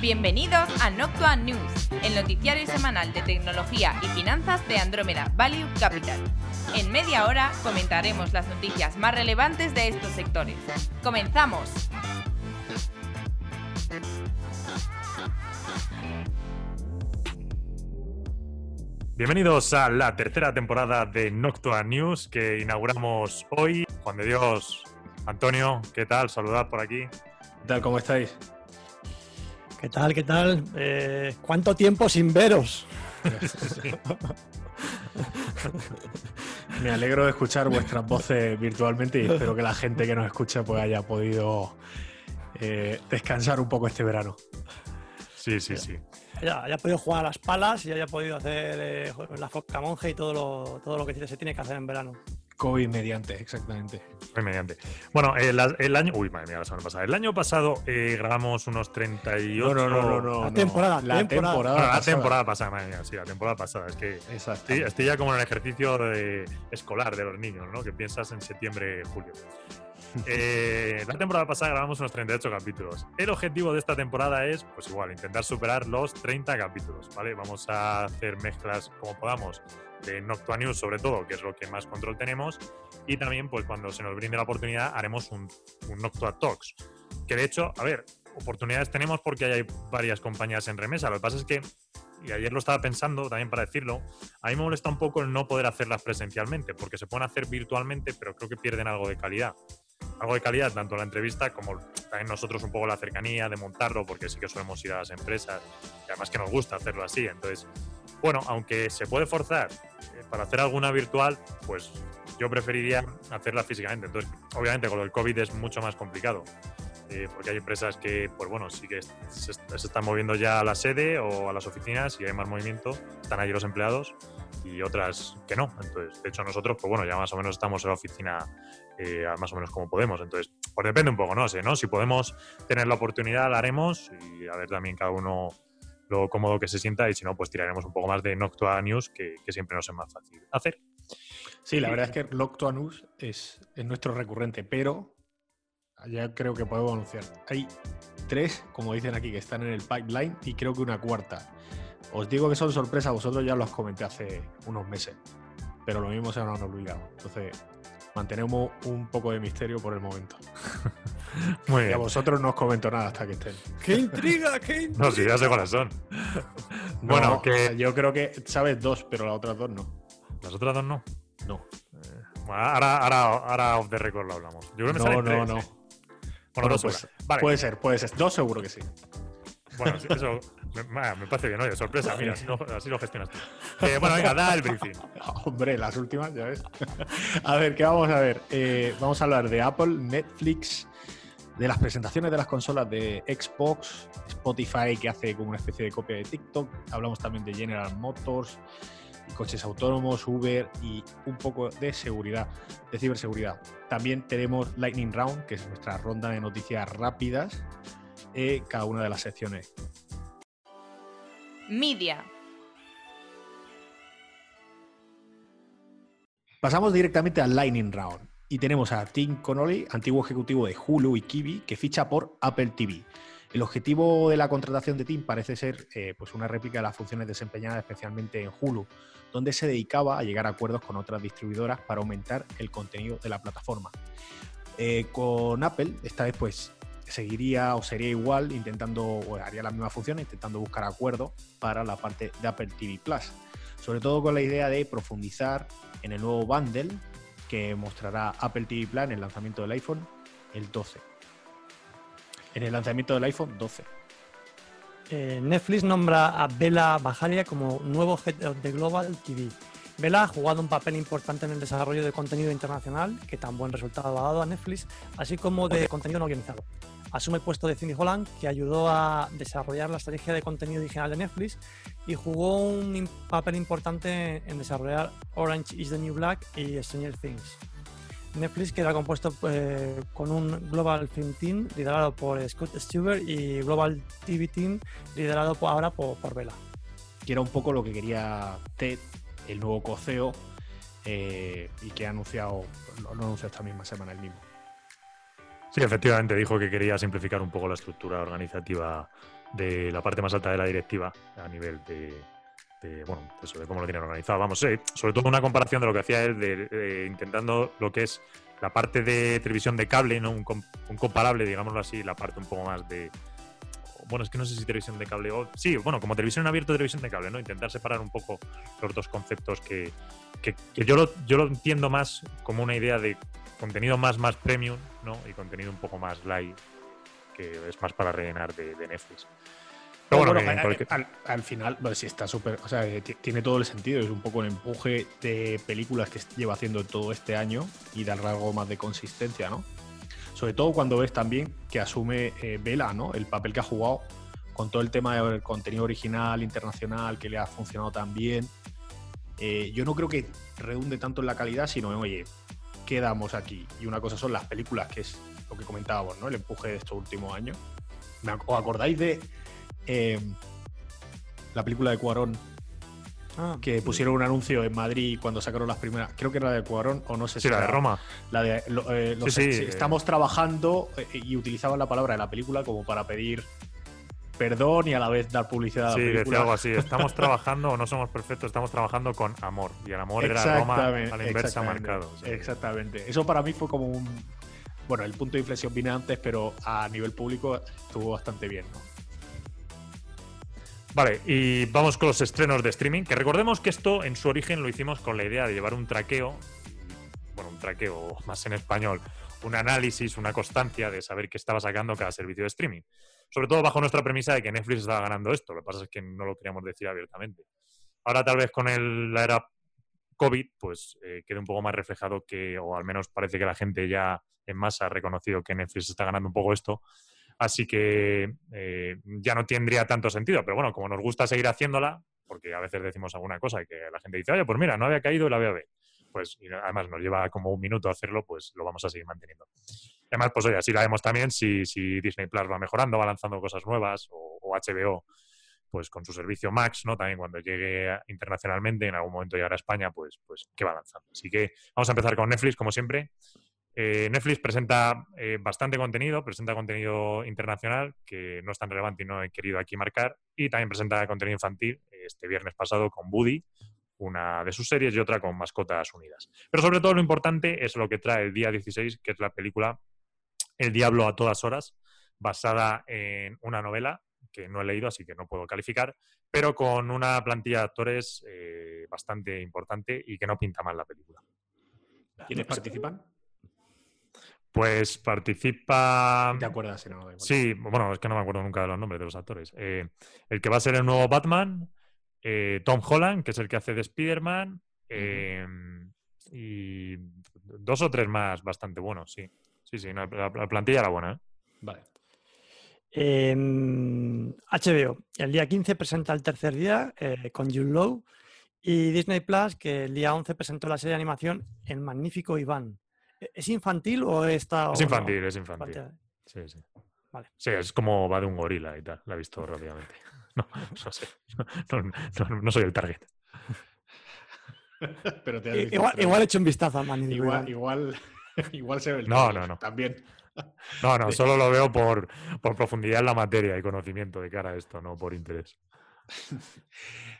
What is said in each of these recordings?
Bienvenidos a Noctua News, el noticiario semanal de tecnología y finanzas de Andrómeda Value Capital. En media hora comentaremos las noticias más relevantes de estos sectores. ¡Comenzamos! Bienvenidos a la tercera temporada de Noctua News que inauguramos hoy. Juan de Dios, Antonio, ¿qué tal? Saludad por aquí. ¿Qué tal? ¿Cómo estáis? ¿Qué tal? ¿Qué tal? Eh, ¿Cuánto tiempo sin veros? Me alegro de escuchar vuestras voces virtualmente y espero que la gente que nos escucha pues haya podido eh, descansar un poco este verano. Sí, sí, sí. Ya haya podido jugar a las palas y haya podido hacer eh, la foca monje y todo lo, todo lo que se tiene que hacer en verano. COVID mediante, exactamente. COVID mediante. Bueno, el, el, año. Uy, madre mía, la semana pasada. El año pasado eh, grabamos unos 38. No, no, no, no. La temporada, la temporada. Bueno, la pasada. temporada pasada, madre mía, sí, la temporada pasada. Es que Exacto. estoy, estoy ya como en el ejercicio de- escolar de los niños, ¿no? Que piensas en septiembre, julio. Eh, la temporada pasada grabamos unos 38 capítulos. El objetivo de esta temporada es, pues igual, intentar superar los 30 capítulos, ¿vale? Vamos a hacer mezclas como podamos de Noctua News, sobre todo, que es lo que más control tenemos. Y también, pues cuando se nos brinde la oportunidad, haremos un, un Noctua Talks. Que de hecho, a ver, oportunidades tenemos porque hay varias compañías en remesa. Lo que pasa es que, y ayer lo estaba pensando también para decirlo, a mí me molesta un poco el no poder hacerlas presencialmente, porque se pueden hacer virtualmente, pero creo que pierden algo de calidad. Algo de calidad, tanto la entrevista como también nosotros un poco la cercanía de montarlo, porque sí que solemos ir a las empresas, y además que nos gusta hacerlo así. Entonces, bueno, aunque se puede forzar eh, para hacer alguna virtual, pues yo preferiría hacerla físicamente. Entonces, obviamente con el COVID es mucho más complicado. eh, porque hay empresas que, pues bueno, sí que se, se están moviendo ya a la sede o a las oficinas y hay más movimiento, están allí los empleados y otras que no. Entonces, de hecho, nosotros, pues bueno, ya más o menos estamos en la oficina eh, más o menos como podemos. Entonces, pues depende un poco, no sé, ¿no? Si podemos tener la oportunidad, la haremos y a ver también cada uno lo cómodo que se sienta y si no, pues tiraremos un poco más de Noctua News, que, que siempre nos es más fácil hacer. Sí, la verdad es que Loctua News es, es nuestro recurrente, pero ya creo que podemos anunciar. Hay tres, como dicen aquí, que están en el pipeline y creo que una cuarta. Os digo que son sorpresas, vosotros ya los comenté hace unos meses, pero lo mismo se nos han olvidado. Entonces, mantenemos un poco de misterio por el momento. Muy Y a vosotros no os comento nada hasta que estén. ¡Qué intriga! ¡Qué intriga! No, sí, ya sé cuáles son. No, Bueno, que- yo creo que sabes dos, pero las otras dos no. Las otras dos no. No. Bueno, ahora, ahora, ahora off the record lo hablamos. Yo creo que me No, salen no, tres, no. ¿eh? Bueno, pues, seguro. Vale. Puede ser, puede ser. Dos seguro que sí. Bueno, sí, eso me, ah, me parece bien, oye, sorpresa, mira, así, no- así lo gestionas tú. Eh, bueno, venga, da el briefing. Hombre, las últimas, ya ves. a ver, ¿qué vamos a ver? Eh, vamos a hablar de Apple, Netflix, de las presentaciones de las consolas de Xbox, Spotify, que hace como una especie de copia de TikTok. Hablamos también de General Motors, y coches autónomos, Uber y un poco de seguridad, de ciberseguridad. También tenemos Lightning Round, que es nuestra ronda de noticias rápidas, en cada una de las secciones. Media. Pasamos directamente al Lightning Round y tenemos a Tim Connolly, antiguo ejecutivo de Hulu y Kiwi, que ficha por Apple TV. El objetivo de la contratación de Tim parece ser eh, pues una réplica de las funciones desempeñadas especialmente en Hulu, donde se dedicaba a llegar a acuerdos con otras distribuidoras para aumentar el contenido de la plataforma. Eh, con Apple, esta vez pues seguiría o sería igual, intentando, o haría la misma función, intentando buscar acuerdos para la parte de Apple TV Plus. Sobre todo con la idea de profundizar en el nuevo bundle que mostrará Apple TV Plus en el lanzamiento del iPhone el 12. En el lanzamiento del iPhone 12. Eh, Netflix nombra a Bela Bajaria como nuevo Head of the Global TV. Bela ha jugado un papel importante en el desarrollo de contenido internacional, que tan buen resultado ha dado a Netflix, así como de contenido no organizado. Asume el puesto de Cindy Holland, que ayudó a desarrollar la estrategia de contenido digital de Netflix y jugó un papel importante en desarrollar Orange is the New Black y Stranger Things. Netflix queda compuesto eh, con un Global Film Team liderado por Scott Stewart y Global TV Team liderado ahora por, por. Que era un poco lo que quería Ted, el nuevo coceo, eh, y que ha anunciado, lo, lo anunció esta misma semana el mismo. Sí, efectivamente, dijo que quería simplificar un poco la estructura organizativa de la parte más alta de la directiva a nivel de, de, bueno, eso, de cómo lo tienen organizado. Vamos, eh, sobre todo una comparación de lo que hacía él, de, de intentando lo que es la parte de televisión de cable, ¿no? Un, un comparable, digámoslo así, la parte un poco más de. Bueno, es que no sé si televisión de cable o. Sí, bueno, como televisión en abierto, televisión de cable, ¿no? Intentar separar un poco los dos conceptos que, que, que yo, lo, yo lo entiendo más como una idea de contenido más, más premium, ¿no? Y contenido un poco más light, que es más para rellenar de, de Netflix. Pero bueno, al, cualquier- al- al final, bueno, sí está súper. O sea, eh, ti- tiene todo el sentido. Es un poco el empuje de películas que lleva haciendo todo este año y darle algo más de consistencia, ¿no? Sobre todo cuando ves también que asume eh, Vela, ¿no? El papel que ha jugado con todo el tema del contenido original, internacional, que le ha funcionado tan bien. Eh, yo no creo que redunde tanto en la calidad, sino en, oye, ¿qué damos aquí? Y una cosa son las películas, que es lo que comentábamos, ¿no? El empuje de estos últimos años. ¿Me ac- ¿Os acordáis de eh, la película de Cuarón? Ah, Que pusieron un anuncio en Madrid cuando sacaron las primeras. Creo que era la de Cuarón o no sé Sí, si la de Roma. La de lo- eh, los- Sí, sí, sí, eh. estamos trabajando eh, y utilizaban la palabra de la película como para pedir perdón y a la vez dar publicidad a Sí, la decía película. algo así. Estamos trabajando, o no somos perfectos, estamos trabajando con amor. Y el amor era Roma a la inversa exactamente, marcado. Exactamente. Eso para mí fue como un. Bueno, el punto de inflexión vine antes, pero a nivel público estuvo bastante bien, ¿no? Vale, y vamos con los estrenos de streaming. Que recordemos que esto en su origen lo hicimos con la idea de llevar un traqueo, bueno, un traqueo más en español, un análisis, una constancia de saber qué estaba sacando cada servicio de streaming. Sobre todo bajo nuestra premisa de que Netflix estaba ganando esto. Lo que pasa es que no lo queríamos decir abiertamente. Ahora, tal vez con la era COVID, pues eh, quede un poco más reflejado que, o al menos parece que la gente ya en masa ha reconocido que Netflix está ganando un poco esto. Así que eh, ya no tendría tanto sentido. Pero bueno, como nos gusta seguir haciéndola, porque a veces decimos alguna cosa que la gente dice, oye, pues mira, no había caído y la voy a ver. Pues y además nos lleva como un minuto hacerlo, pues lo vamos a seguir manteniendo. Además, pues oye, así la vemos también si, si Disney Plus va mejorando, va lanzando cosas nuevas, o, HBO, pues con su servicio Max, ¿no? También cuando llegue internacionalmente, en algún momento llegará a España, pues, pues que va lanzando. Así que vamos a empezar con Netflix, como siempre. Eh, Netflix presenta eh, bastante contenido, presenta contenido internacional que no es tan relevante y no he querido aquí marcar, y también presenta contenido infantil este viernes pasado con Woody, una de sus series y otra con Mascotas Unidas. Pero sobre todo lo importante es lo que trae el día 16, que es la película El Diablo a todas horas, basada en una novela que no he leído, así que no puedo calificar, pero con una plantilla de actores eh, bastante importante y que no pinta mal la película. ¿Quiénes participan? Pues participa. ¿Te acuerdas? Si no. Sí, bueno, es que no me acuerdo nunca de los nombres de los actores. Eh, el que va a ser el nuevo Batman, eh, Tom Holland, que es el que hace de Spider-Man, eh, y dos o tres más bastante buenos, sí. Sí, sí, no, la, la plantilla era buena, ¿eh? Vale. Em, HBO, el día 15 presenta el tercer día eh, con Jude Law y Disney Plus, que el día 11 presentó la serie de animación El Magnífico Iván. ¿E- ¿Es infantil o está.? Es no? infantil, es infantil. Infantil. Sí, sí. Vale. Sí, es como va de un gorila y tal. La he visto rápidamente. No, no sé. No, no- no soy el target. Pero te visto Igual, igual he hecho un vistazo al Magnífico igual, igual, igual se ve el No, no, no. También. No, no, solo lo veo por, por profundidad en la materia y conocimiento de cara a esto, no por interés.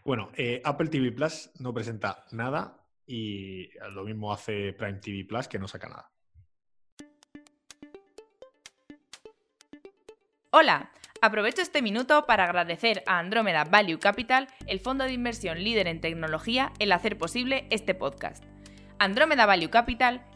Bueno, eh, Apple TV Plus no presenta nada y lo mismo hace Prime TV Plus que no saca nada. Hola, aprovecho este minuto para agradecer a Andrómeda Value Capital, el fondo de inversión líder en tecnología, el hacer posible este podcast. Andrómeda Value Capital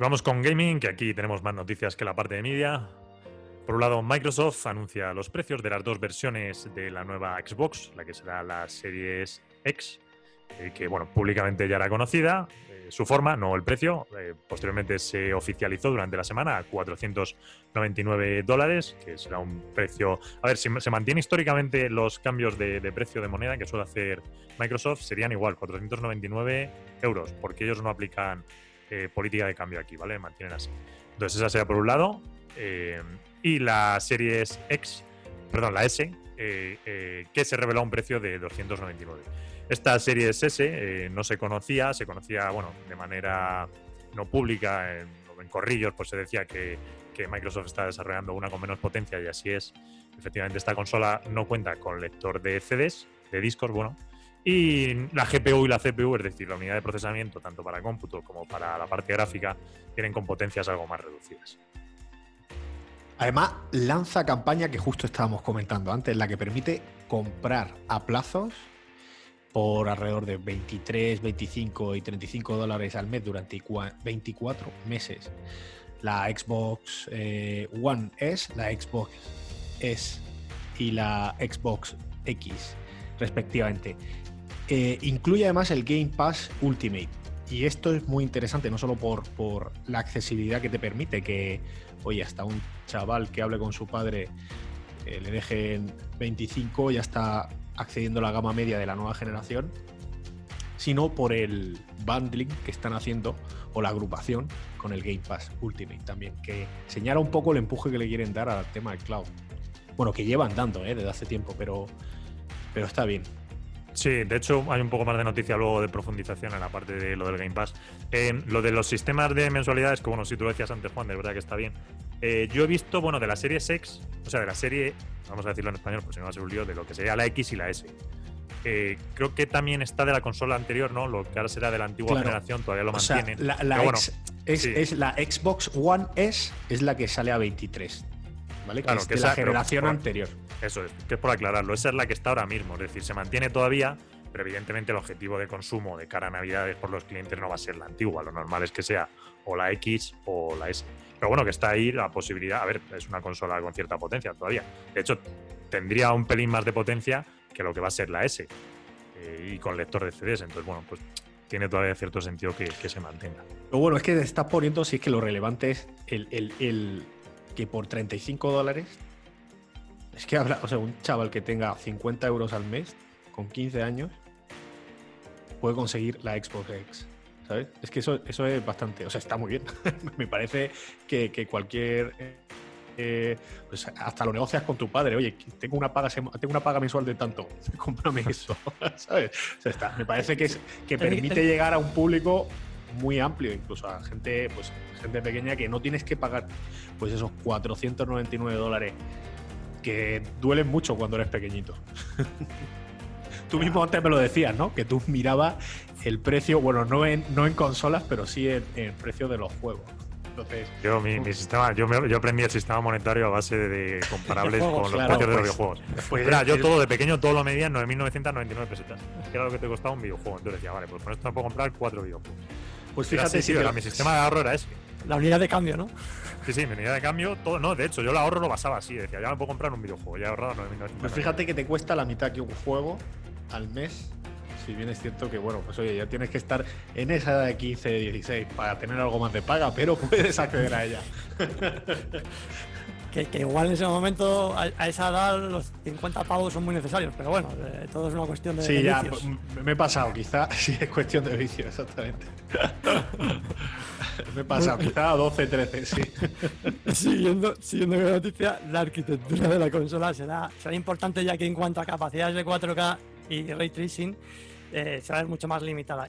Vamos con gaming, que aquí tenemos más noticias que la parte de media. Por un lado, Microsoft anuncia los precios de las dos versiones de la nueva Xbox, la que será la Series X, eh, que bueno, públicamente ya era conocida. Eh, su forma, no el precio. Eh, posteriormente se oficializó durante la semana a 499 dólares, que será un precio. A ver, si se mantiene históricamente los cambios de, precio de moneda que suele hacer Microsoft, serían igual, 499 euros, porque ellos no aplican eh, política de cambio aquí, ¿vale? Mantienen así. Entonces, esa sería por un lado. Eh, y la Series X, perdón, la S, que se reveló a un precio de 299. Esta serie S eh, no se conocía, se conocía bueno, de manera no pública, en, en corrillos, pues se decía que, Microsoft está desarrollando una con menos potencia y así es. Efectivamente, esta consola no cuenta con lector de CDs, de discos, bueno, y la GPU y la CPU, es decir, la unidad de procesamiento, tanto para cómputo como para la parte gráfica, tienen con potencias algo más reducidas. Además, lanza campaña que justo estábamos comentando antes, la que permite comprar a plazos por alrededor de 23, 25 y 35 dólares al mes durante 24 meses. La Xbox eh, One S, la Xbox S y la Xbox X, respectivamente. Eh, incluye además el Game Pass Ultimate. Y esto es muy interesante, no solo por, por la accesibilidad que te permite que, oye, hasta un chaval que hable con su padre eh, le dejen 25, ya está accediendo a la gama media de la nueva generación, sino por el bundling que están haciendo o la agrupación con el Game Pass Ultimate también, que señala un poco el empuje que le quieren dar al tema del cloud. Bueno, que llevan dando ¿eh? desde hace tiempo, pero, pero está bien. Sí, de hecho hay un poco más de noticia luego de profundización en la parte de lo del Game Pass. Eh, lo de los sistemas de mensualidades, que bueno, si tú lo decías antes, Juan, de verdad que está bien. Eh, yo he visto, bueno, de la serie X, o sea, de la serie, vamos a decirlo en español, pues si no va a ser un lío, de lo que sería la X y la S. Eh, creo que también está de la consola anterior, ¿no? Lo que ahora será de la antigua generación, todavía lo mantienen. la, es, la Xbox One S es la que sale a 23. ¿Vale? Que es de la generación anterior. Eso es, que es por aclararlo. Esa es la que está ahora mismo. Es decir, se mantiene todavía, pero evidentemente el objetivo de consumo de cara a Navidades por los clientes no va a ser la antigua. Lo normal es que sea o la X o la S. Pero bueno, que está ahí la posibilidad. A ver, es una consola con cierta potencia todavía. De hecho, tendría un pelín más de potencia que lo que va a ser la S. Eh, y con lector de CDs. Entonces, bueno, pues tiene todavía cierto sentido que, se mantenga. Lo bueno es que te estás poniendo, si es que lo relevante es el, el, que por 35 dólares. Es que habla, o sea, un chaval que tenga 50 euros al mes, con 15 años, puede conseguir la Xbox X. Es que eso, eso es bastante, o sea, está muy bien. Me parece que, cualquier... Eh, pues hasta lo negocias con tu padre. Oye, tengo una paga, tengo una paga mensual de tanto, cómprame eso, ¿sabes? me parece que, es, que permite llegar a un público muy amplio, incluso a gente, pues, gente pequeña que no tienes que pagar pues esos 499 dólares que duelen mucho cuando eres pequeñito. tú mismo antes me lo decías, ¿no? Que tú mirabas el precio, bueno, no en, no en consolas, pero sí en, el precio de los juegos. Entonces, yo, mi, sistema, yo, yo, aprendí el sistema monetario a base de, comparables con los precios de los pues, videojuegos. Pues, yo todo de pequeño, todo lo medía en 9.999 pesetas, que era lo que te costaba un videojuego. Entonces decía, vale, pues con esto me puedo comprar cuatro videojuegos. Pues fíjate, sí, mi sistema de ahorro era ese. La unidad de cambio, ¿no? Sí, sí, mi unidad de cambio, todo, no, de hecho, yo el ahorro lo basaba así, decía, ya me puedo comprar un videojuego, ya he ahorrado 9.999. Pues fíjate que te cuesta la mitad que un juego al mes si bien es cierto que, bueno, pues oye, ya tienes que estar en esa edad de 15, 16 para tener algo más de paga, pero puedes acceder a ella. que, igual en ese momento, a, esa edad, los 50 pavos son muy necesarios, pero bueno, eh, todo es una cuestión de. Sí, ya, me he pasado, quizá, sí, es cuestión de vicio, exactamente. me he pasado, quizá a 12, 13, sí. siguiendo, siguiendo con la noticia, la arquitectura de la consola será, será importante ya que en cuanto a capacidades de 4K y ray tracing, eh, se va a ver mucho más limitada.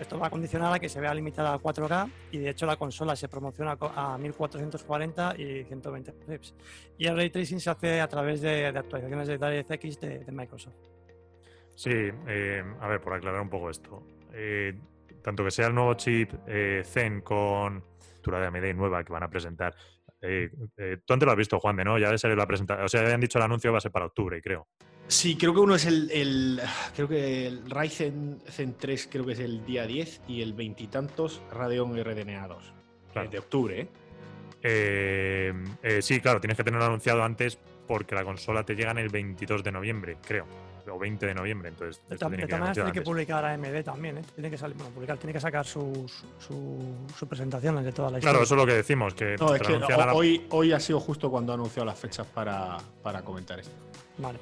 Esto va a condicionar a que se vea limitada a 4K y de hecho la consola se promociona a 1440 y 120 Hz. Y el ray tracing se hace a través de, actualizaciones de DirectX de, de Microsoft. Sí, eh, a ver, por aclarar un poco esto. Eh, tanto que sea el nuevo chip Zen con altura de AMD nueva que van a presentar. tú antes lo has visto, Juan, de no, ya de ser la presentación. O sea, habían dicho el anuncio va a ser para octubre, creo. Sí, creo que uno es el, creo que el Ryzen Zen 3 creo que es el día 10 y el veintitantos Radeon RDNA 2 de octubre. ¿eh? Eh, eh, sí, claro, tienes que tenerlo anunciado antes porque la consola te llega en el 22 de noviembre, creo. o 20 de noviembre. Entonces, De tiene de que todas maneras tiene que publicar AMD también, ¿eh? Tiene que salir, bueno, publicar, tiene que sacar sus, su, su presentaciones de toda la Claro, historia. eso es lo que decimos, que, No, es que hoy, ha sido justo cuando ha anunciado las fechas para, para comentar esto. Vale.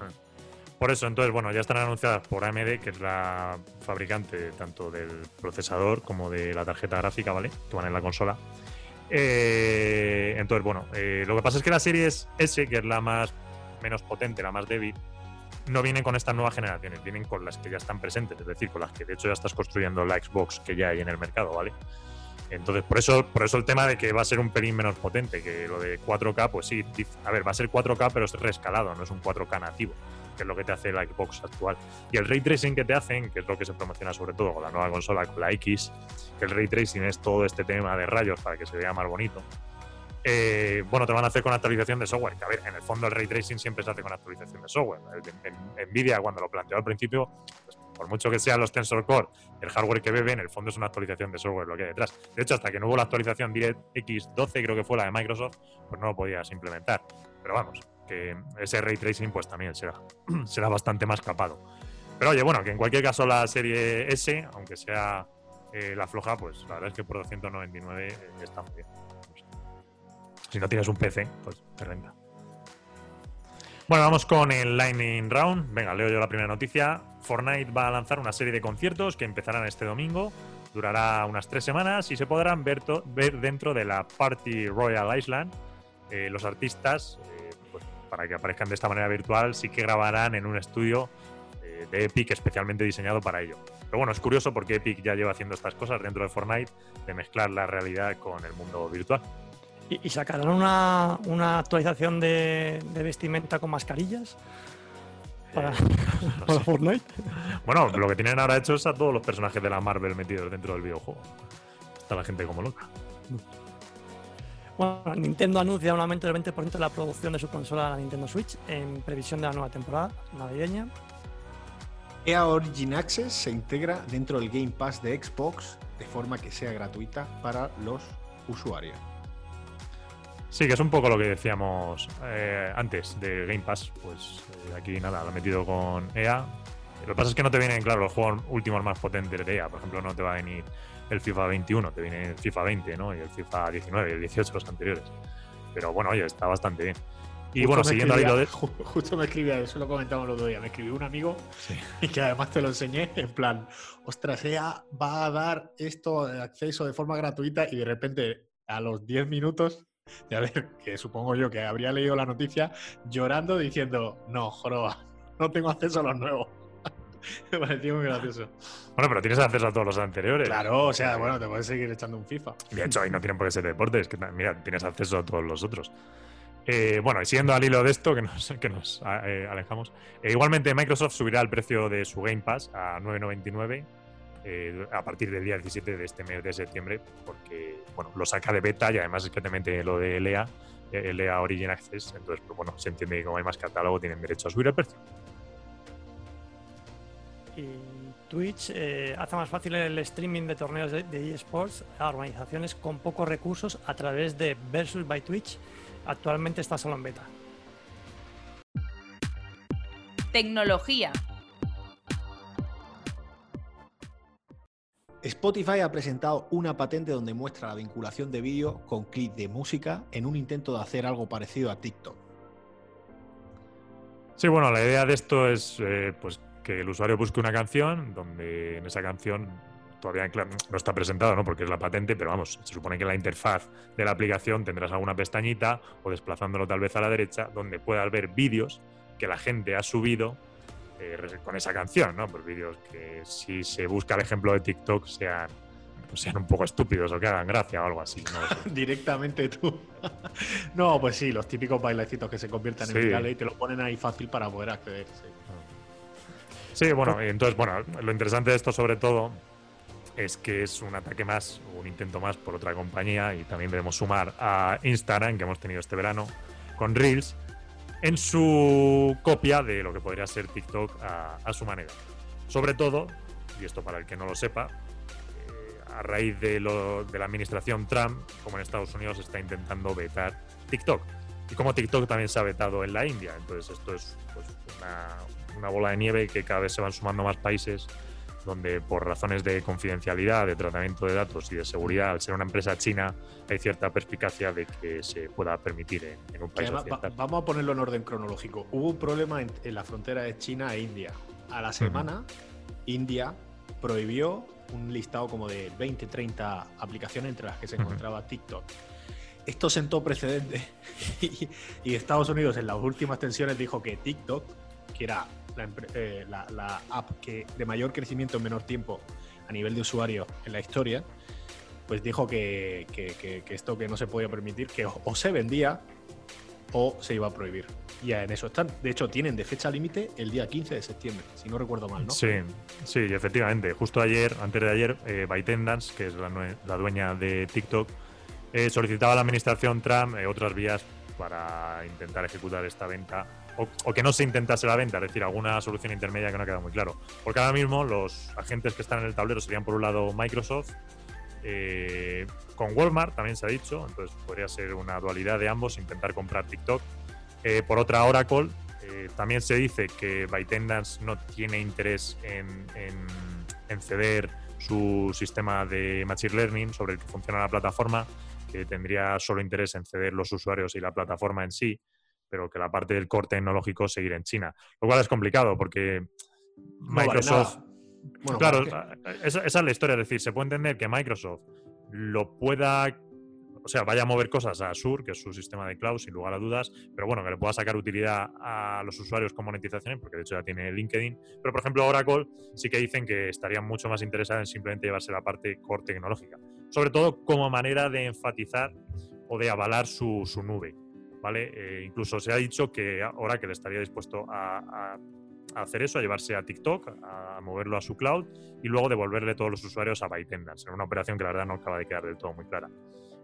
Por eso, entonces, bueno, ya están anunciadas por AMD, que es la fabricante tanto del procesador como de la tarjeta gráfica, ¿vale? Que van en la consola. Eh, entonces, bueno, eh, lo que pasa es que la serie S, que es la más menos potente, la más débil, no vienen con estas nuevas generaciones, vienen con las que ya están presentes, es decir, con las que de hecho ya estás construyendo la Xbox que ya hay en el mercado, ¿vale? Entonces, por eso, por eso el tema de que va a ser un pelín menos potente, que lo de 4K, pues sí, a ver, va a ser 4K, pero es reescalado, no es un 4K nativo, que es lo que te hace la Xbox actual. Y el ray tracing que te hacen, que es lo que se promociona sobre todo con la nueva consola, con la X, que el ray tracing es todo este tema de rayos para que se vea más bonito. eh, bueno, te van a hacer con actualización de software. Que a ver, en el fondo el ray tracing siempre se hace con actualización de software. En, en- Nvidia, cuando lo planteó al principio, pues, por mucho que sean los Tensor Core, el hardware que bebe, en el fondo es una actualización de software lo que hay detrás. De hecho, hasta que no hubo la actualización DirectX 12, creo que fue la de Microsoft, pues no lo podías implementar. Pero vamos, ese ray tracing pues también será, será bastante más capado. Pero oye, bueno, que en cualquier caso la serie S, aunque sea eh, la floja, pues la verdad es que por 299 eh, está muy bien. Si no tienes un PC, pues te renta. Bueno, vamos con el Lightning Round. Venga, leo yo la primera noticia. Fortnite va a lanzar una serie de conciertos que empezarán este domingo. Durará unas tres semanas y se podrán ver, ver dentro de la Party Royal Island. Eh, los artistas, para que aparezcan de esta manera virtual, sí que grabarán en un estudio eh, de Epic especialmente diseñado para ello. Pero bueno, es curioso porque Epic ya lleva haciendo estas cosas dentro de Fortnite, de mezclar la realidad con el mundo virtual. ¿Y, y sacarán una, una actualización de, de vestimenta con mascarillas para, Eh, no para. Fortnite? Bueno, lo que tienen ahora hecho es a todos los personajes de la Marvel metidos dentro del videojuego. Está la gente como loca. Bueno, Nintendo anuncia un aumento del 20% de la producción de su consola la Nintendo Switch en previsión de la nueva temporada navideña. EA Origin Access se integra dentro del Game Pass de Xbox de forma que sea gratuita para los usuarios. Sí, que es un poco lo que decíamos eh, antes de Game Pass. Pues eh, aquí nada, lo he metido con EA. Lo que pasa es que no te vienen, claro, los juegos últimos más potentes de EA. Por ejemplo, no te va a venir el FIFA 21, te viene el FIFA 20, ¿no? Y el FIFA 19 y el 18, los anteriores. Pero bueno, oye, está bastante bien. Y Justo bueno, siguiendo al escribía- hilo de. ju- Justo me escribía, eso lo comentamos el otro día, me escribió un amigo Sí. y que además te lo enseñé en plan, ostras, EA va a dar esto de acceso de forma gratuita y de repente a los 10 minutos, de a ver, que supongo yo que habría leído la noticia, llorando diciendo, no, joroba, no tengo acceso a los nuevos. me pareció muy gracioso. Bueno, pero tienes acceso a todos los anteriores. Claro, o sea, bueno, te puedes seguir echando un FIFA. De hecho, ahí no tienen por qué ser deportes, que mira, tienes acceso a todos los otros. Eh, bueno, y siguiendo al hilo de esto, que nos, que nos a- eh, alejamos, eh, igualmente Microsoft subirá el precio de su Game Pass a 9,99 eh, a partir del día 17 de este mes de septiembre, porque bueno, lo saca de beta y además es que te mete lo de LEA, LEA Origin Access, entonces pues, bueno, se entiende que como hay más catálogo tienen derecho a subir el precio. Y Twitch eh, hace más fácil el streaming de torneos de, de eSports a organizaciones con pocos recursos a través de Versus by Twitch. Actualmente está solo en beta. Tecnología. Spotify ha presentado una patente donde muestra la vinculación de vídeo con clip de música en un intento de hacer algo parecido a TikTok. Sí, bueno, la idea de esto es eh, pues que el usuario busque una canción donde en esa canción todavía no está presentado, ¿no? Porque es la patente, pero vamos, se supone que en la interfaz de la aplicación tendrás alguna pestañita o desplazándolo tal vez a la derecha donde puedas ver vídeos que la gente ha subido eh, con esa canción, ¿no? Pues vídeos que si se busca el ejemplo de TikTok sean pues sean un poco estúpidos o que hagan gracia o algo así. no. Directamente tú. no, pues sí, los típicos bailecitos que se convierten Sí. en virales y te lo ponen ahí fácil para poder acceder. sí. Sí, bueno, entonces, bueno, lo interesante de esto sobre todo es que es un ataque más, un intento más por otra compañía y también debemos sumar a Instagram que hemos tenido este verano con Reels en su copia de lo que podría ser TikTok a, su manera. Sobre todo, y esto para el que no lo sepa, eh, a raíz de, de la administración Trump, como en Estados Unidos está intentando vetar TikTok. Y como TikTok también se ha vetado en la India. Entonces esto es pues, una, una bola de nieve que cada vez se van sumando más países donde por razones de confidencialidad, de tratamiento de datos y de seguridad, al ser una empresa china, hay cierta perspicacia de que se pueda permitir en, un país vamos a ponerlo en orden cronológico. Hubo un problema en, la frontera de China e India. A la semana, India prohibió un listado como de 20, 30 aplicaciones entre las que se encontraba TikTok. Esto sentó precedente y Estados Unidos en las últimas tensiones dijo que TikTok, que era eh, la, app que de mayor crecimiento en menor tiempo a nivel de usuario en la historia, pues dijo que, esto que no se podía permitir, que o, se vendía o se iba a prohibir. Y en eso están. De hecho, tienen de fecha límite el día 15 de septiembre, si no recuerdo mal, ¿no? Sí, sí, efectivamente. Justo ayer, antes de ayer, eh, ByteDance, que es la, dueña de TikTok, eh, solicitaba a la administración Trump eh, otras vías para intentar ejecutar esta venta o, que no se intentase la venta, es decir, alguna solución intermedia que no ha quedado muy claro. Porque ahora mismo los agentes que están en el tablero serían por un lado Microsoft, eh, con Walmart también se ha dicho, entonces podría ser una dualidad de ambos, intentar comprar TikTok. Eh, por otra, Oracle, eh, también se dice que ByteDance no tiene interés en, en ceder su sistema de Machine Learning sobre el que funciona la plataforma, que tendría solo interés en ceder los usuarios y la plataforma en sí pero que la parte del core tecnológico seguir en China. Lo cual es complicado porque Microsoft... claro, esa, es la historia. Es decir, se puede entender que Microsoft lo pueda o sea, vaya a mover cosas a Azure, que es su sistema de cloud, sin lugar a dudas, pero bueno, que le pueda sacar utilidad a los usuarios con monetización, porque de hecho ya tiene LinkedIn. Pero por ejemplo, Oracle sí que dicen que estarían mucho más interesados en simplemente llevarse la parte core tecnológica, sobre todo como manera de enfatizar o de avalar su, su nube. ¿Vale? Eh, incluso se ha dicho que Oracle estaría dispuesto a, hacer eso, a llevarse a TikTok, a moverlo a su cloud y luego devolverle todos los usuarios a ByteDance, en una operación que la verdad no acaba de quedar del todo muy clara.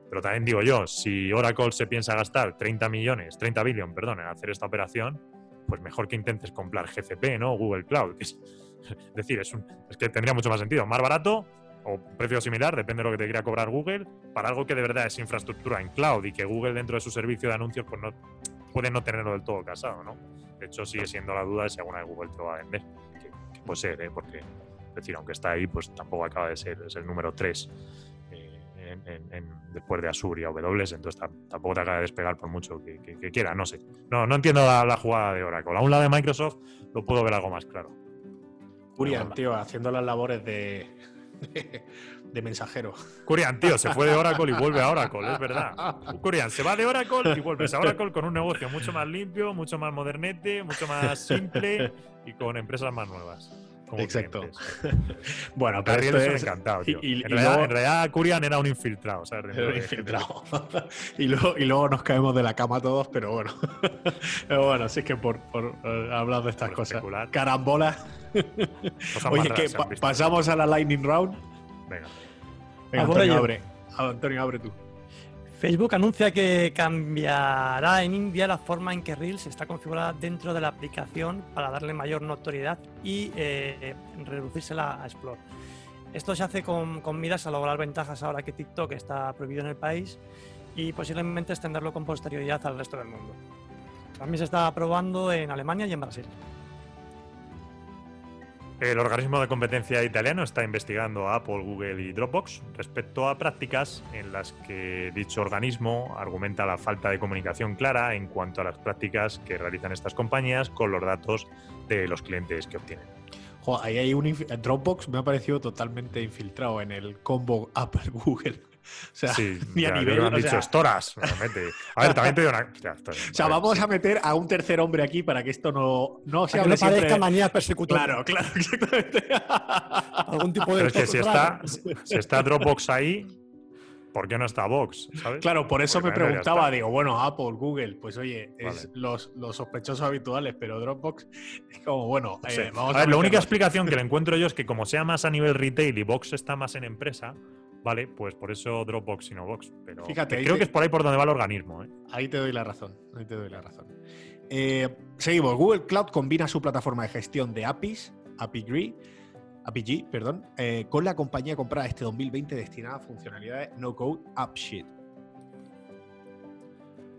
Pero también digo yo, si Oracle se piensa gastar 30 millones, 30 billones, perdón, en hacer esta operación, pues mejor que intentes comprar GCP, ¿no? Google Cloud. Es, decir, es que tendría mucho más sentido. Más barato, o precio similar, depende de lo que te quiera cobrar Google, para algo que de verdad es infraestructura en cloud y que Google dentro de su servicio de anuncios pues no, puede no tenerlo del todo casado, ¿no? De hecho, sigue siendo la duda de si alguna de Google te lo va a vender, que, puede ser, ¿eh? Porque, es decir, aunque está ahí, pues tampoco acaba de ser, es el número 3 eh, después de Azure y AWS, entonces tampoco te acaba de despegar por mucho que, quiera, no sé. No, no entiendo la, jugada de Oracle. A un lado de Microsoft lo puedo ver algo más claro. Curian, tío, haciendo las labores de, de, mensajero. Curian, tío, se fue de Oracle y vuelve a Oracle, es verdad. Curian se va de Oracle y vuelve a Oracle con un negocio mucho más limpio, mucho más modernete, mucho más simple y con empresas más nuevas. Exacto. bueno, pero esto es encantado, tío. en, realidad, Curian era un infiltrado. Era un infiltrado. y, luego, y luego nos caemos de la cama todos, pero bueno. pero bueno, así es que por, por uh, hablar de estas cosas. Carambola. Oye, que pasamos a la Lightning Round. Venga. Venga Antonio, abre. Antonio, abre tú. Facebook anuncia que cambiará en India la forma en que Reels está configurada dentro de la aplicación para darle mayor notoriedad y eh, reducírsela a Explore. Esto se hace con, con, miras a lograr ventajas ahora que TikTok está prohibido en el país y posiblemente extenderlo con posterioridad al resto del mundo. También se está probando en Alemania y en Brasil. El organismo de competencia italiano está investigando a Apple, Google y Dropbox respecto a prácticas en las que dicho organismo argumenta la falta de comunicación clara en cuanto a las prácticas que realizan estas compañías con los datos de los clientes que obtienen. ahí hay un Dropbox me ha parecido totalmente infiltrado en el combo Apple Google. O sea, sí, ni a nivel. han dicho Storas. A ver, también te digo una. o sea, vamos a meter a un tercer hombre aquí para que esto no, no sea. Que no parezca manía persecutoria. Claro, claro, exactamente. Algún tipo de. Pero es que si está, si está Dropbox ahí, ¿por qué no está Vox? Claro, por eso me preguntaba, digo, bueno, Apple, Google, pues oye, es los, los, sospechosos habituales, pero Dropbox es como, bueno, eh, vamos a, ver, la única explicación que le encuentro yo es que como sea más a nivel retail y Vox está más en empresa, Vale, pues por eso Dropbox y no Box. Pero Fíjate, creo que es por ahí por donde va el organismo. ¿eh? Ahí te doy la razón. Ahí te doy la razón. Eh, seguimos. Google Cloud combina su plataforma de gestión de APIs, API APG, perdón, eh, con la compañía comprada este 2020 destinada a funcionalidades no code AppSheet.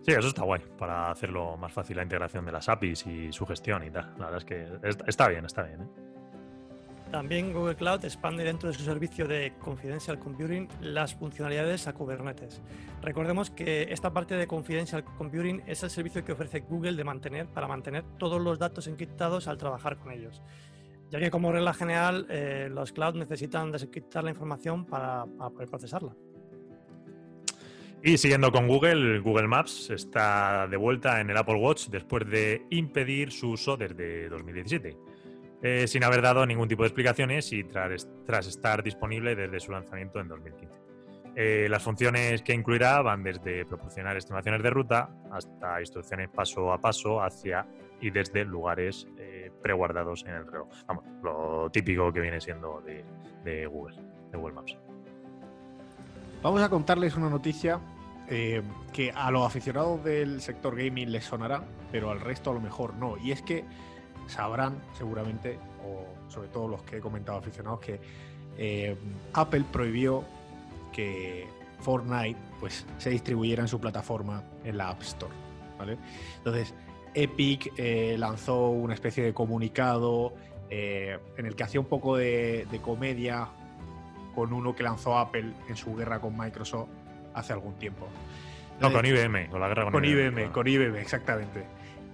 Sí, eso está guay, para hacerlo más fácil la integración de las APIs y su gestión y tal. La verdad es que es- está bien, está bien. ¿eh? También Google Cloud expande dentro de su servicio de Confidential Computing las funcionalidades a Kubernetes. Recordemos que esta parte de Confidential Computing es el servicio que ofrece Google de mantener para mantener todos los datos encriptados al trabajar con ellos. Ya que como regla general eh, los clouds necesitan desencriptar la información para, para poder procesarla. Y siguiendo con Google, Google Maps está de vuelta en el Apple Watch después de impedir su uso desde 2017, eh, sin haber dado ningún tipo de explicaciones y tras, estar disponible desde su lanzamiento en 2015. Eh, las funciones que incluirá van desde proporcionar estimaciones de ruta hasta instrucciones paso a paso hacia y desde lugares eh, preguardados en el reloj. Vamos, lo típico que viene siendo de, Google, de Google Maps. Vamos a contarles una noticia que a los aficionados del sector gaming les sonará, pero al resto a lo mejor no. Y es que sabrán seguramente, o sobre todo los que he comentado aficionados, que eh, Apple prohibió que Fortnite pues, se distribuyera en su plataforma en la App Store. ¿vale? Entonces, Epic eh, lanzó una especie de comunicado eh, en el que hacía un poco de, de comedia con uno que lanzó Apple en su guerra con Microsoft hace algún tiempo. No, con IBM, con la guerra con, con IBM, claro. con IBM, exactamente.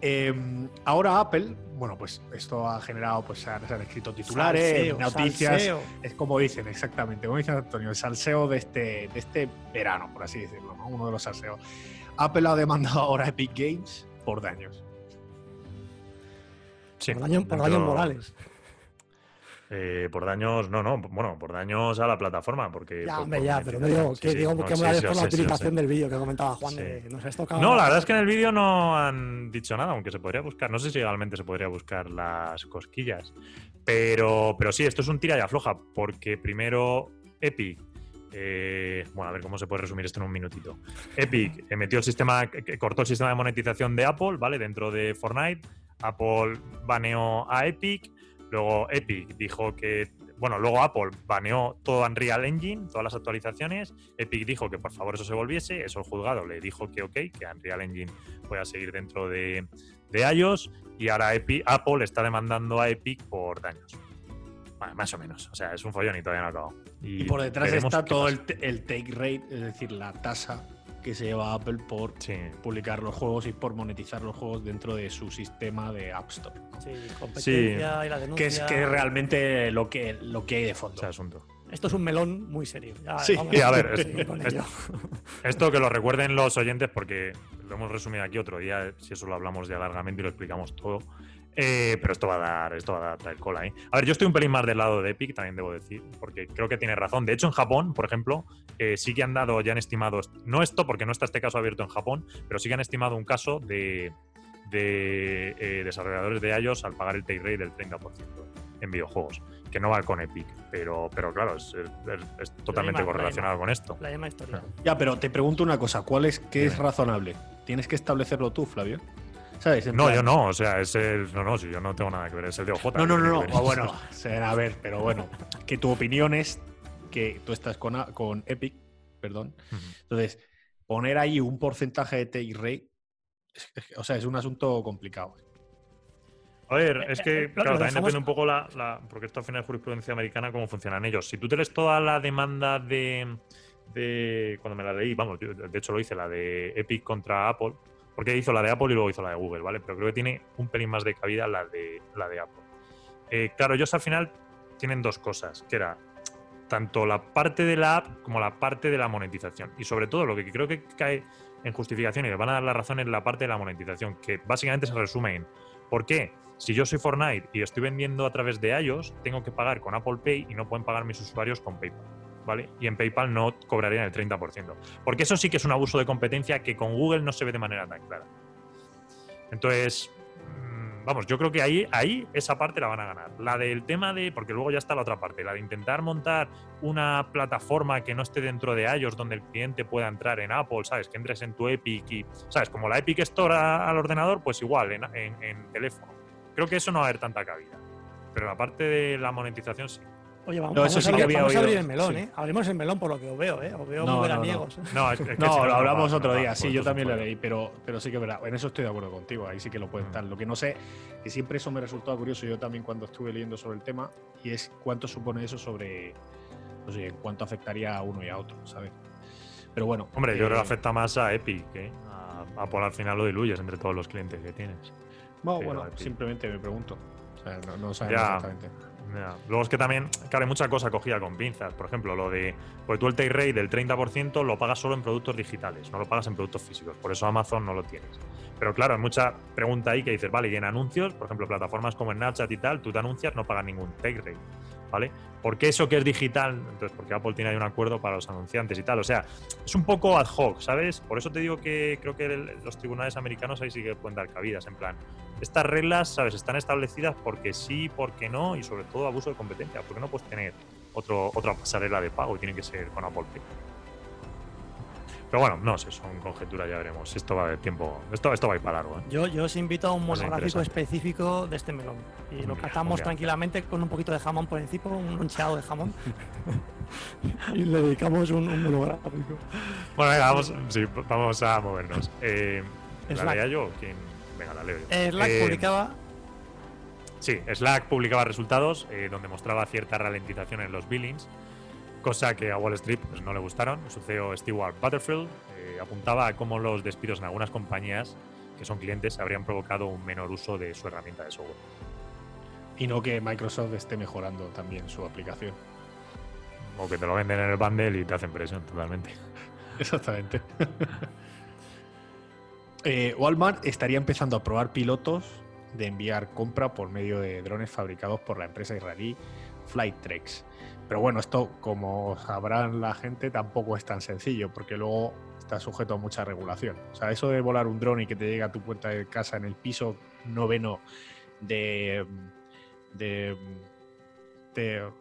Eh, ahora Apple, bueno, pues esto ha generado, pues se han, se han escrito titulares, Salseo, noticias. salseo. Es como dicen, exactamente, como dice Antonio, el salseo de este, de este verano, por así decirlo, ¿no? uno de los salseos. Apple ha demandado ahora a Epic Games por daños. Sí, por daño- por daños morales. Eh, por daños, no, no, bueno, por daños a la plataforma, porque... Ya, por- hombre, por ya, pero no digo que sí, digo no, que sí, sí, por la utilización del vídeo que comentaba Juan Sí. de nos has tocado. No, la verdad es que en el vídeo no han dicho nada, aunque se podría buscar. No sé si legalmente se podría buscar las cosquillas. Pero, pero sí, esto es un tira y afloja, porque primero Epic. eh, bueno, a ver cómo se puede resumir esto en un minutito. Epic eh, metió el sistema, cortó el sistema de monetización de Apple, ¿vale? Dentro de Fortnite. Apple baneó a Epic. Luego Epic dijo que. Bueno, luego Apple baneó todo Unreal Engine, todas las actualizaciones. Epic dijo que por favor eso se volviese. Eso el juzgado le dijo que ok, que Unreal Engine pueda seguir dentro de, de iOS. Y ahora Epic- Apple está demandando a Epic por daños. Bueno, más o menos. O sea, es un follón y todavía no ha acabado. Y por detrás está todo el take rate, es decir, la tasa que se lleva Apple por Sí. publicar los juegos y por monetizar los juegos dentro de su sistema de App Store. Sí, competencia y la denuncia. Que es que realmente lo que, lo que hay de fondo. Ese asunto. Esto es un melón muy serio. Ya, Sí, vamos sí, a ver, seguir es- con es- ello. Esto que lo recuerden los oyentes, porque lo hemos resumido aquí otro día, si eso lo hablamos ya largamente y lo explicamos todo. Eh, pero esto va a dar, esto va a dar traer cola, ¿eh? A ver, yo estoy un pelín más del lado de Epic, también debo decir, porque creo que tiene razón. De hecho, en Japón, por ejemplo, eh, sí que han dado, ya han estimado, no esto, porque no está este caso abierto en Japón, pero sí que han estimado un caso de, de eh, desarrolladores de iOS al pagar el take rate del 30% en videojuegos, que no va con Epic, pero, pero claro, es, es- es totalmente misma- correlacionado con esto. La misma historia. Ya, pero te pregunto una cosa, ¿cuál es, qué es razonable? Tienes que establecerlo tú, Flavio. ¿Sabes? En No, plan- yo no, o sea, es el. No, no, si yo no tengo nada que ver, es el de OJ. No, no, no, no. O bueno, a ver, pero bueno, que tu opinión es que tú estás con, con Epic, perdón. Entonces, poner ahí un porcentaje de take rate, es- es- o sea, es un asunto complicado. A ver, es que, Eh, claro, también dejamos- depende un poco la, la- Porque esto al final es jurisprudencia americana, cómo funcionan ellos. Si tú te lees toda la demanda de. de cuando me la leí, vamos, yo, de hecho lo hice, la de Epic contra Apple, porque hizo la de Apple y luego hizo la de Google, ¿vale? Pero creo que tiene un pelín más de cabida la de, la de Apple. Eh, claro, ellos al final tienen dos cosas, que era tanto la parte de la app como la parte de la monetización. Y sobre todo lo que creo que cae en justificación y le van a dar la razón es la parte de la monetización, que básicamente se resume en ¿por qué? Si yo soy Fortnite y estoy vendiendo a través de iOS, tengo que pagar con Apple Pay y no pueden pagar mis usuarios con PayPal. ¿Vale? Y en PayPal no cobrarían el 30%. Porque eso sí que es un abuso de competencia que con Google no se ve de manera tan clara. Entonces, mm, vamos, yo creo que ahí, ahí esa parte la van a ganar. La del tema de, porque luego ya está la otra parte, la de intentar montar una plataforma que no esté dentro de iOS donde el cliente pueda entrar en Apple, ¿sabes? Que entres en tu Epic y, ¿sabes? Como la Epic Store al ordenador, pues igual, en teléfono. Creo que eso no va a haber tanta cabida. Pero la parte de la monetización sí. Oye, vamos, No, vamos eso sí a, que abrir, había vamos a abrir el melón, sí. ¿eh? Abrimos el melón por lo que os veo, ¿eh? Os veo No, muy no, veraniegos. No, es, es que No, no lo hablamos no otro día. pues Sí, esto yo también lo leí, pero, pero sí que es verdad. En eso estoy de acuerdo contigo. Ahí sí que lo pueden Mm. tal. Lo que no sé, que siempre eso me resultaba curioso yo también cuando estuve leyendo sobre el tema, y es cuánto supone eso sobre, no sé, en cuánto afectaría a uno y a otro, ¿sabes? Pero bueno. Hombre, yo creo que eh, afecta más a Epic, ¿eh? A, a por al final lo diluyes entre todos los clientes que tienes. no, bueno, simplemente me pregunto. O sea, no, no sabemos Ya. exactamente. Ya. Luego es que también, claro, hay mucha cosa cogida con pinzas. Por ejemplo, lo de. Pues tú el take rate del 30% lo pagas solo en productos digitales, no lo pagas en productos físicos. Por eso Amazon no lo tienes. Pero claro, hay mucha pregunta ahí que dices, vale, y en anuncios, por ejemplo, plataformas como Snapchat y tal, tú te anuncias, no pagas ningún take rate. ¿Vale? ¿Por qué eso que es digital? Entonces, porque Apple tiene ahí un acuerdo para los anunciantes y tal. O sea, es un poco ad hoc, ¿sabes? Por eso te digo que creo que el- los tribunales americanos ahí sí que pueden dar cabidas. En plan, estas reglas, ¿sabes? Están establecidas porque sí, porque no y sobre todo abuso de competencia. Porque no puedes tener otro, otra pasarela de pago y tiene que ser con Apple Pay. Pero bueno, no sé, son conjeturas, ya veremos. Esto va de tiempo. Esto, esto va a ir para largo, ¿eh? Yo, yo os invito a un monográfico específico de este melón. Y lo catamos tranquilamente con un poquito de jamón por encima, un loncheado de jamón. y le dedicamos un, un monográfico. Bueno, venga, vamos, sí, vamos a movernos. Eh, ¿La Slack. leía yo o quién? Venga, la leo yo. Eh, Slack Eh, publicaba Sí, Slack publicaba resultados eh, donde mostraba cierta ralentización en los billings, cosa que a Wall Street pues, no le gustaron. Su CEO Stewart Butterfield eh, apuntaba a cómo los despidos en algunas compañías que son clientes habrían provocado un menor uso de su herramienta de software. Y no que Microsoft esté mejorando también su aplicación. O que te lo venden en el bundle y te hacen presión totalmente. Exactamente. Eh, Walmart estaría empezando a probar pilotos de enviar compra por medio de drones fabricados por la empresa israelí Flightrex. Pero bueno, esto, como sabrán la gente, tampoco es tan sencillo, porque luego está sujeto a mucha regulación. O sea, eso de volar un dron y que te llegue a tu puerta de casa en el piso noveno de, de, de,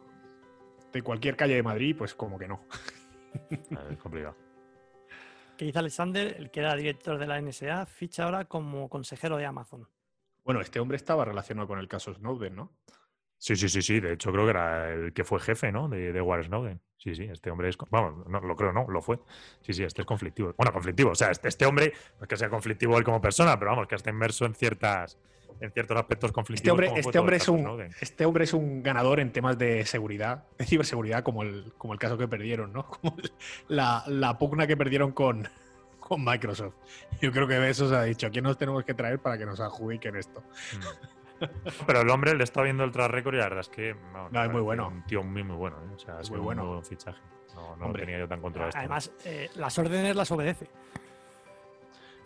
de cualquier calle de Madrid, pues como que no. Es complicado. Keith Alexander, el que era director de la NSA, ficha ahora como consejero de Amazon. Bueno, este hombre estaba relacionado con el caso Snowden, ¿no? Sí, sí, sí, sí. De hecho, creo que era el que fue jefe, ¿no? De, de Snowden. Sí, sí, este hombre es. Vamos, no lo creo, no, lo fue. Sí, sí, este es conflictivo. Bueno, conflictivo. O sea, este, este hombre, no es que sea conflictivo él como persona, pero vamos, que está inmerso en ciertas en ciertos aspectos Este conflictivos. hombre, como este todo el hombre es un, Snowden. este hombre es un ganador en temas de seguridad, de ciberseguridad, como el, como el caso que perdieron, ¿no? Como la, la pugna que perdieron con, con Microsoft. Yo creo que eso se ha dicho. ¿A quién nos tenemos que traer para que nos adjudiquen esto? Mm. Pero el hombre le está viendo el track record y la verdad es que No, me es muy bueno. Un tío muy, muy bueno. ¿eh? O sea, Es es muy bueno. buen fichaje. No, no Hombre. lo tenía yo tan controlado. esto. Además, eh, las órdenes las obedece.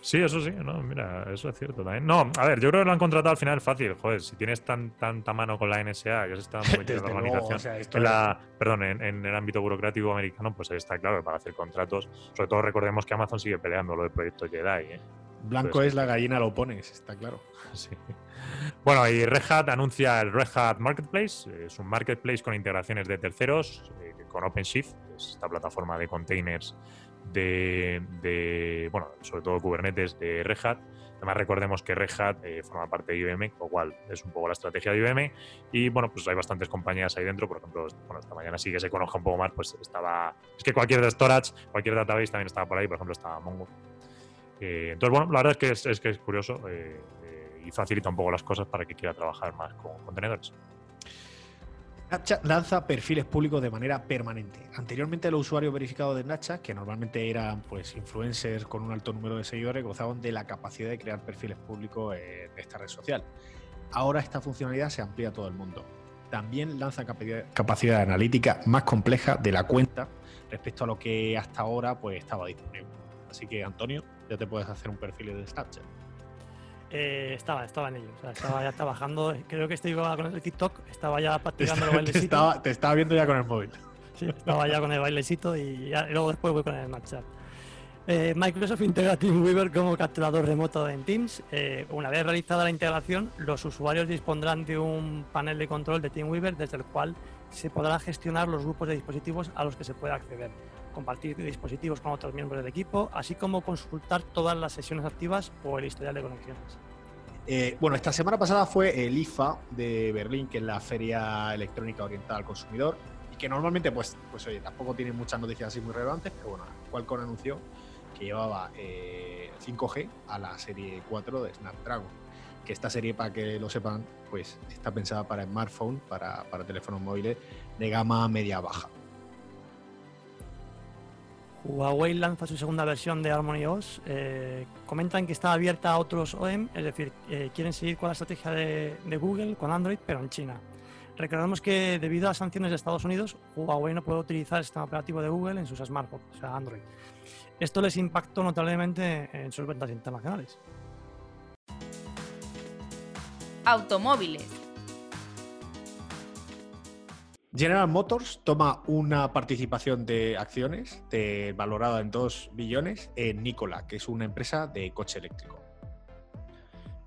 Sí, eso sí, no, mira, eso es cierto también. No, a ver, yo creo que lo han contratado al final fácil. Joder, si tienes tan, tanta mano con la NSA, que se está muy metido en la luego, organización, o sea, es- perdón, en, en el ámbito burocrático americano, pues ahí está claro, para hacer contratos. Sobre todo recordemos que Amazon sigue peleando lo del proyecto Jedi. ¿eh? Blanco Pues- es la gallina, lo pones, está claro. Sí. Bueno, y Red Hat anuncia el Red Hat Marketplace. Es un marketplace con integraciones de terceros, eh, con OpenShift, que es esta plataforma de containers de, de, bueno, sobre todo Kubernetes de Red Hat. Además, recordemos que Red Hat eh, forma parte de IBM, lo cual es un poco la estrategia de IBM. Y bueno, pues hay bastantes compañías ahí dentro. Por ejemplo, bueno, esta mañana sí que se conozca un poco más, pues estaba. Es que cualquier de storage, cualquier database también estaba por ahí. Por ejemplo, estaba Mongo. Eh, entonces, bueno, la verdad es que es, curioso eh, eh, y facilita un poco las cosas para que quiera trabajar más con contenedores. Snapchat lanza perfiles públicos de manera permanente. Anteriormente los usuarios verificados de Snapchat, que normalmente eran pues influencers con un alto número de seguidores, gozaban de la capacidad de crear perfiles públicos en esta red social. Ahora esta funcionalidad se amplía a todo el mundo. También lanza capacidad analítica más compleja de la cuenta respecto a lo que hasta ahora pues estaba disponible. Así que Antonio, ya te puedes hacer un perfil de Snapchat. Eh, estaba, estaba en ello. O sea, estaba ya trabajando. Creo que estoy con el TikTok. Estaba ya Te, practicando el te bailecito. estaba, te estaba viendo ya con el móvil. Sí, estaba ya con el bailecito y, ya- y luego después voy con el Snapchat. Eh, Microsoft integra Teamweaver como capturador remoto en Teams. Eh, una vez realizada la integración, los usuarios dispondrán de un panel de control de Teamweaver desde el cual se podrán gestionar los grupos de dispositivos a los que se puede acceder, compartir dispositivos con otros miembros del equipo, así como consultar todas las sesiones activas o el historial de conexiones. Eh, bueno, esta semana pasada fue el IFA de Berlín, que es la Feria Electrónica Oriental al Consumidor, y que normalmente, pues, pues oye, tampoco tiene muchas noticias así muy relevantes, pero bueno, Qualcomm anunció que llevaba 5G eh, a la serie 4 de Snapdragon. Que esta serie, para que lo sepan, pues está pensada para smartphone, para, para teléfonos móviles de gama media-baja. Huawei lanza su segunda versión de Harmony OS. Eh, comentan que está abierta a otros OEM, es decir, eh, quieren seguir con la estrategia de, Google con Android, pero en China. Recordemos que debido a sanciones de Estados Unidos, Huawei no puede utilizar el sistema operativo de Google en sus smartphones, o sea, Android. Esto les impactó notablemente en sus ventas internacionales. Automóviles. General Motors toma una participación de acciones valorada en 2 billones en Nikola, que es una empresa de coche eléctrico.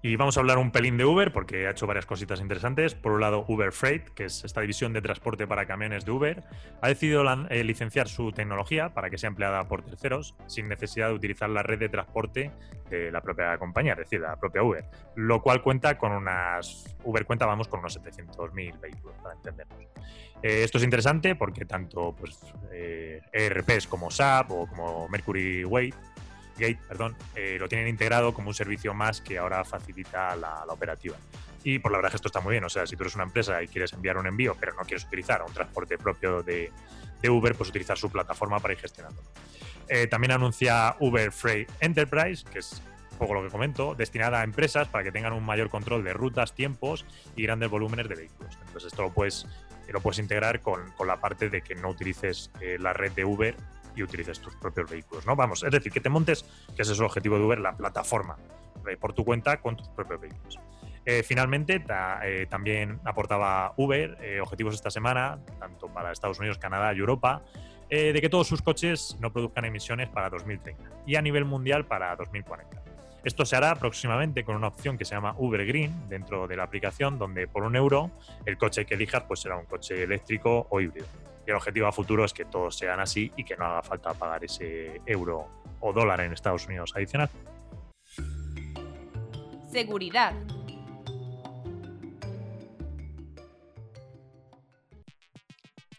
Y vamos a hablar un pelín de Uber porque ha hecho varias cositas interesantes. Por un lado, Uber Freight, que es esta división de transporte para camiones de Uber, ha decidido eh, licenciar su tecnología para que sea empleada por terceros sin necesidad de utilizar la red de transporte de la propia compañía, es decir, la propia Uber. Lo cual cuenta con unas. Uber cuenta, vamos, con unos 700.000 vehículos, para entendernos. Eh, esto es interesante porque tanto pues, eh, ERPs como SAP o como Mercury Way Gate, perdón, eh, lo tienen integrado como un servicio más que ahora facilita la, operativa. Y por la verdad que esto está muy bien. O sea, si tú eres una empresa y quieres enviar un envío, pero no quieres utilizar un transporte propio de, Uber, pues utilizar su plataforma para ir gestionando. Eh, también anuncia Uber Freight Enterprise, que es poco lo que comento, destinada a empresas para que tengan un mayor control de rutas, tiempos y grandes volúmenes de vehículos. Entonces, esto lo puedes, lo puedes integrar con, la parte de que no utilices eh, la red de Uber y utilices tus propios vehículos, ¿no? Vamos, es decir, que te montes, que ese es el objetivo de Uber, la plataforma eh, por tu cuenta con tus propios vehículos. Eh, finalmente, eh, también aportaba Uber objetivos esta semana, tanto para Estados Unidos, Canadá y Europa, de que todos sus coches no produzcan emisiones para 2030 y a nivel mundial para 2040. Esto se hará próximamente con una opción que se llama Uber Green dentro de la aplicación, donde por un euro el coche que elijas pues será un coche eléctrico o híbrido. El objetivo a futuro es que todos sean así y que no haga falta pagar ese euro o dólar en Estados Unidos adicional. Seguridad.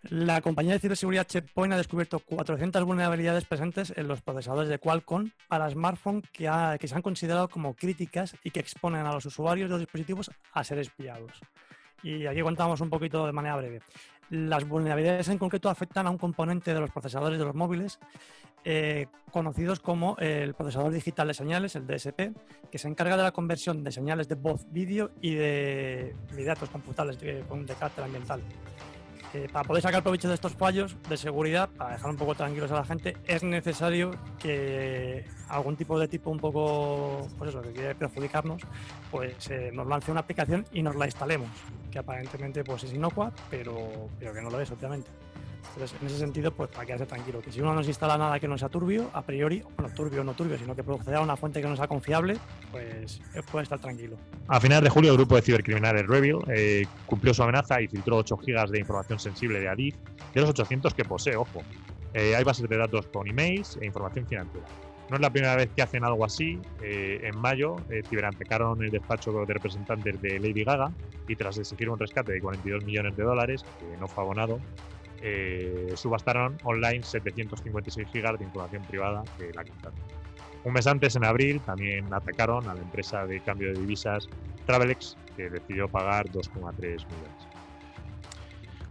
La compañía de ciberseguridad Checkpoint ha descubierto 400 vulnerabilidades presentes en los procesadores de Qualcomm para smartphones que, que, se han considerado como críticas y que exponen a los usuarios de los dispositivos a ser espiados. Y aquí contamos un poquito de manera breve. Las vulnerabilidades en concreto afectan a un componente de los procesadores de los móviles eh, conocidos como el procesador digital de señales, el DSP, que se encarga de la conversión de señales de voz, vídeo y de, datos computables de, de carácter ambiental. Para poder sacar provecho de estos fallos de seguridad, para dejar un poco tranquilos a la gente, es necesario que algún tipo de tipo un poco, pues eso, que quiere perjudicarnos, pues eh, nos lance una aplicación y nos la instalemos, que aparentemente pues es inocua, pero, pero que no lo es, obviamente. Entonces, en ese sentido, pues para quedarse tranquilo, que si uno no se instala nada que no sea turbio, a priori, bueno, turbio o no turbio, sino que proceda a una fuente que no sea confiable, pues eh, puede estar tranquilo. A finales de julio, el grupo de cibercriminales Revil eh, cumplió su amenaza y filtró 8 gigas de información sensible de Adif, de los 800 que posee, ojo. Eh, hay bases de datos con emails e información financiera. No es la primera vez que hacen algo así. en mayo eh, ciberantecaron el despacho de representantes de Lady Gaga y tras exigir un rescate de 42 millones de dólares, que no fue abonado, eh, subastaron online 756 gigas de información privada de la cantante. Un mes antes, en abril, también atacaron a la empresa de cambio de divisas Travelex, que decidió pagar 2,3 millones.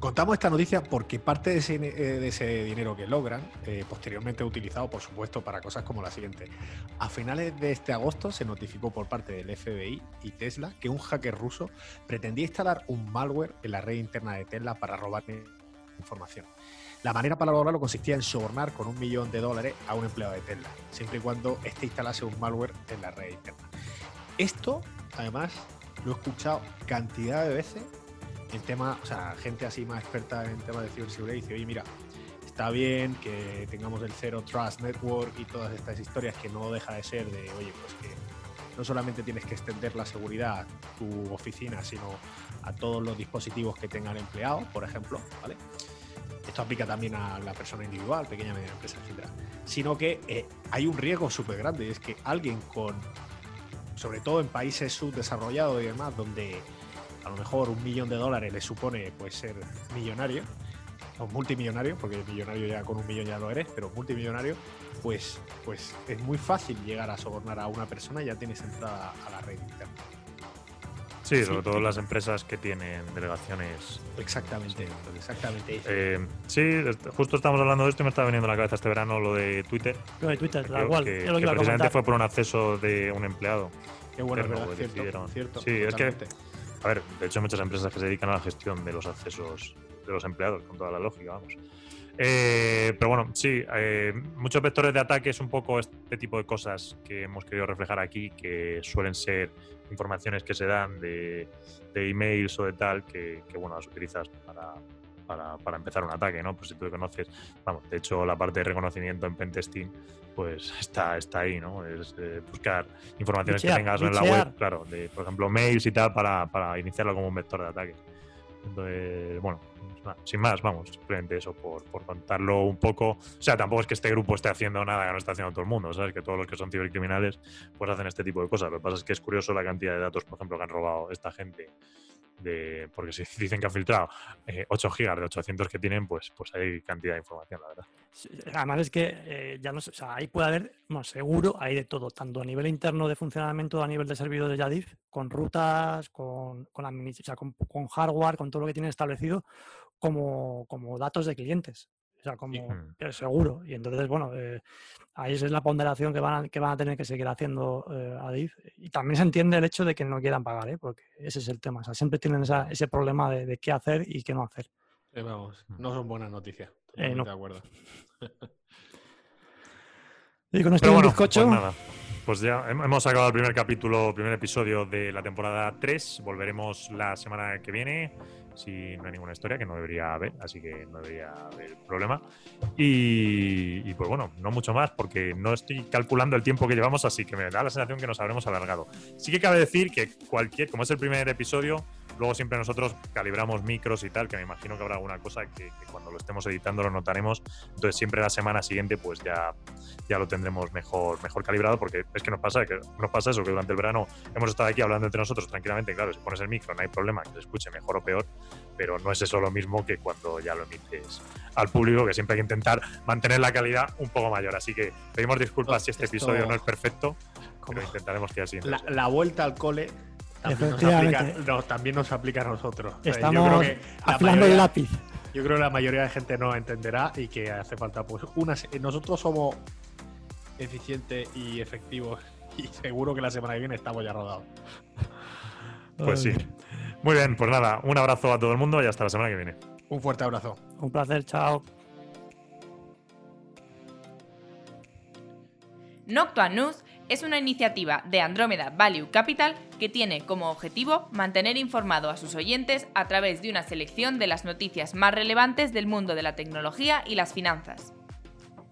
Contamos esta noticia porque parte de ese, eh, dinero que logran, eh, posteriormente utilizado, por supuesto, para cosas como la siguiente. A finales de este agosto se notificó por parte del FBI y Tesla que un hacker ruso pretendía instalar un malware en la red interna de Tesla para robar información. La manera para lograrlo consistía en sobornar con un millón de dólares a un empleado de Tesla, siempre y cuando éste instalase un malware en la red interna. Esto, además, lo he escuchado cantidad de veces en tema, o sea, gente así más experta en temas de ciberseguridad dice, oye, mira, está bien que tengamos el Zero Trust Network y todas estas historias que no deja de ser de, oye, pues que no solamente tienes que extender la seguridad a tu oficina, sino a todos los dispositivos que tengan empleados, por ejemplo, ¿vale? Esto aplica también a la persona individual, pequeña, media empresa, etc. Sino que eh, hay un riesgo súper grande, es que alguien con sobre todo en países subdesarrollados y demás, donde a lo mejor un millón de dólares le supone pues ser millonario, o multimillonario, porque millonario ya con un millón ya lo eres, pero multimillonario, pues, pues es muy fácil llegar a sobornar a una persona y ya tienes entrada a la red interna. Sí, sobre todo las empresas que tienen delegaciones. Exactamente, exactamente. Eh, sí, justo estamos hablando de esto y me está viniendo a la cabeza este verano lo de Twitter. Lo de Twitter, la cual. que- lo precisamente comentar. fue por un acceso de un empleado. Qué bueno, interno, verdad, que cierto, decidieron. cierto. Sí, es que-. A ver, de hecho hay muchas empresas que se dedican a la gestión de los accesos de los empleados, con toda la lógica, vamos. Eh, pero bueno, sí, eh, muchos vectores de ataque es un poco este tipo de cosas que hemos querido reflejar aquí, que suelen ser informaciones que se dan de, de emails o de tal, que, que, bueno, las utilizas para, para, para empezar un ataque, ¿no? Pues si tú conoces, vamos, de hecho la parte de reconocimiento en pentesting, pues está, está ahí, ¿no? Es eh, buscar informaciones Bichear, que tengas en la web, claro, de, por ejemplo, mails y tal, para, para iniciarlo como un vector de ataque. Entonces, bueno, sin más, vamos, simplemente eso, por, por contarlo un poco. O sea, tampoco es que este grupo esté haciendo nada que no está haciendo todo el mundo, ¿sabes? Que todos los que son cibercriminales pues hacen este tipo de cosas. Lo que pasa es que es curioso la cantidad de datos, por ejemplo, que han robado esta gente. De, porque si dicen que han filtrado eh, 8 gigas de 800 que tienen, pues, pues hay cantidad de información, la verdad. Además es que eh, ya no o sea, ahí puede haber, bueno, seguro, hay de todo, tanto a nivel interno de funcionamiento, a nivel de servidores de Yadif, con rutas, con, con hardware, con todo lo que tienen establecido, como, como datos de clientes. O sea, como Mm. seguro. Y entonces, bueno, eh, ahí es la ponderación que van a, que van a tener que seguir haciendo eh, Adif. Y también se entiende el hecho de que no quieran pagar, ¿eh? porque ese es el tema. O sea, siempre tienen esa- ese problema de, de qué hacer y qué no hacer. Eh, vamos, no son buenas noticias. Eh, no. de acuerdo. Y con este bueno, bizcocho, pues nada. Pues ya hem- hemos acabado el primer capítulo, primer episodio de la temporada 3. Volveremos la semana que viene, si no hay ninguna historia, que no debería haber, así que no debería haber problema. Y, y, pues bueno, no mucho más, porque no estoy calculando el tiempo que llevamos, así que me da la sensación que nos habremos alargado. Sí que cabe decir que cualquier, como es el primer episodio, luego siempre nosotros calibramos micros y tal, que me imagino que habrá alguna cosa que, que cuando lo estemos editando lo notaremos. Entonces siempre la semana siguiente pues ya ya lo tendremos mejor, mejor calibrado, porque es que nos pasa, que nos pasa eso, que durante el verano hemos estado aquí hablando entre nosotros tranquilamente, claro, si pones el micro no hay problema que se escuche mejor o peor, pero no es eso lo mismo que cuando ya lo emites al público, que siempre hay que intentar mantener la calidad un poco mayor. Así que pedimos disculpas si este Esto- episodio no es perfecto, Como pero intentaremos que así. la, la vuelta al cole también nos, aplica, no, también nos aplica a nosotros. Estamos yo, creo que la afilando el mayoría, lápiz. yo creo que la mayoría de gente no entenderá y que hace falta pues una se- nosotros somos eficientes y efectivos y seguro que la semana que viene estamos ya rodados. Pues sí. Muy bien, pues nada, un abrazo a todo el mundo y hasta la semana que viene. Un fuerte abrazo. Un placer, chao. Noctua News es una iniciativa de Andrómeda Value Capital que tiene como objetivo mantener informado a sus oyentes a través de una selección de las noticias más relevantes del mundo de la tecnología y las finanzas.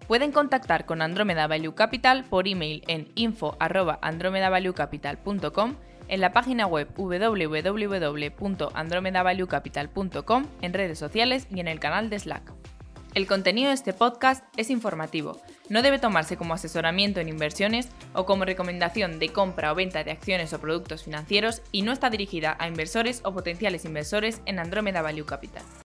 Pueden contactar con Andrómeda Value Capital por email en info@andromedavaluecapital.com, en la página web www.andromedavaluecapital.com, en redes sociales y en el canal de Slack. El contenido de este podcast es informativo, no debe tomarse como asesoramiento en inversiones o como recomendación de compra o venta de acciones o productos financieros y no está dirigida a inversores o potenciales inversores en Andrómeda Value Capital.